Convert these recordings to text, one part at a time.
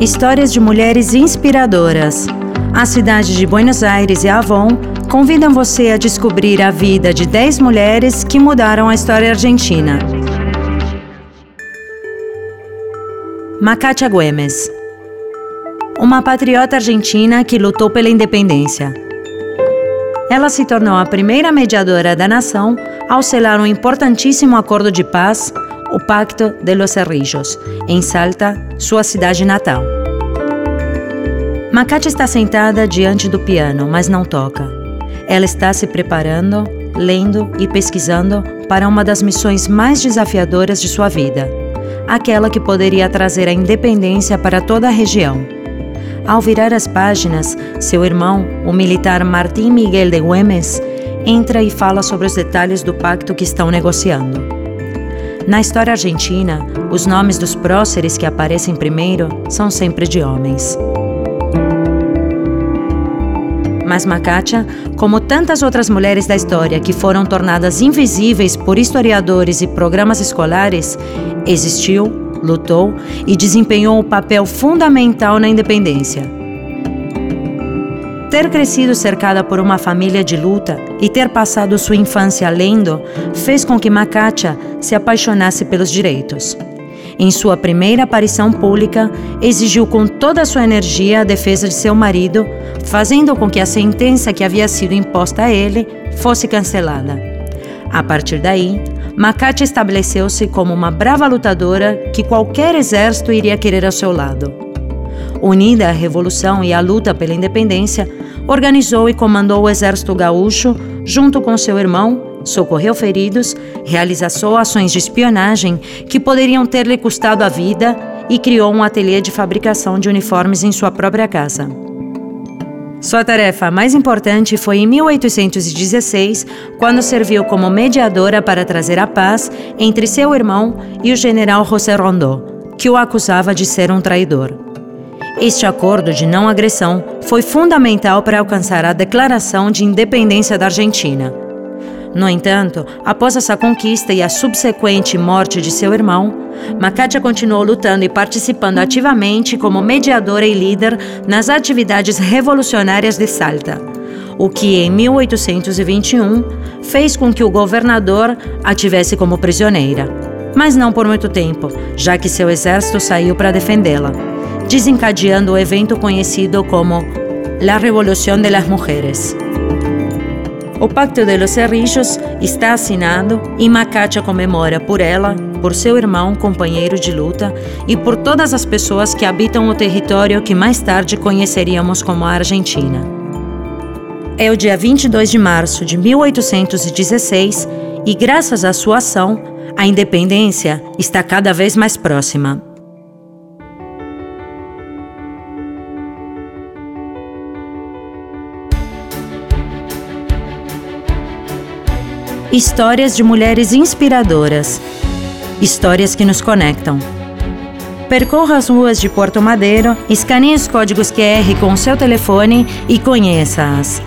Histórias de mulheres inspiradoras. A cidade de Buenos Aires e Avon convidam você a descobrir a vida de 10 mulheres que mudaram a história argentina. Macacha Güemes Uma patriota argentina que lutou pela independência. Ela se tornou a primeira mediadora da nação ao selar um importantíssimo acordo de paz o Pacto de los Cerrillos, em Salta, sua cidade natal. Macate está sentada diante do piano, mas não toca. Ela está se preparando, lendo e pesquisando para uma das missões mais desafiadoras de sua vida, aquela que poderia trazer a independência para toda a região. Ao virar as páginas, seu irmão, o militar Martim Miguel de Güemes, entra e fala sobre os detalhes do pacto que estão negociando. Na história argentina, os nomes dos próceres que aparecem primeiro são sempre de homens. Mas Macacha, como tantas outras mulheres da história que foram tornadas invisíveis por historiadores e programas escolares, existiu, lutou e desempenhou um papel fundamental na independência. Ter crescido cercada por uma família de luta e ter passado sua infância lendo fez com que Macacha se apaixonasse pelos direitos. Em sua primeira aparição pública, exigiu com toda a sua energia a defesa de seu marido, fazendo com que a sentença que havia sido imposta a ele fosse cancelada. A partir daí, Macacha estabeleceu-se como uma brava lutadora que qualquer exército iria querer ao seu lado. Unida à revolução e à luta pela independência, organizou e comandou o exército gaúcho junto com seu irmão, socorreu feridos, realizou ações de espionagem que poderiam ter-lhe custado a vida e criou um ateliê de fabricação de uniformes em sua própria casa. Sua tarefa mais importante foi em 1816, quando serviu como mediadora para trazer a paz entre seu irmão e o general José Rondó, que o acusava de ser um traidor. Este acordo de não agressão foi fundamental para alcançar a declaração de independência da Argentina. No entanto, após essa conquista e a subsequente morte de seu irmão, Macacha continuou lutando e participando ativamente como mediadora e líder nas atividades revolucionárias de Salta, o que em 1821 fez com que o governador a tivesse como prisioneira. Mas não por muito tempo, já que seu exército saiu para defendê-la desencadeando o evento conhecido como La Revolución de las Mujeres. O Pacto de los Cerrillos está assinado e Macacha comemora por ela, por seu irmão, companheiro de luta e por todas as pessoas que habitam o território que mais tarde conheceríamos como a Argentina. É o dia 22 de março de 1816 e, graças à sua ação, a independência está cada vez mais próxima. Histórias de mulheres inspiradoras. Histórias que nos conectam. Percorra as ruas de Porto Madeiro, escaneie os códigos QR com o seu telefone e conheça-as.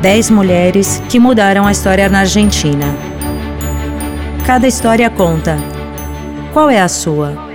10 mulheres que mudaram a história na Argentina. Cada história conta. Qual é a sua?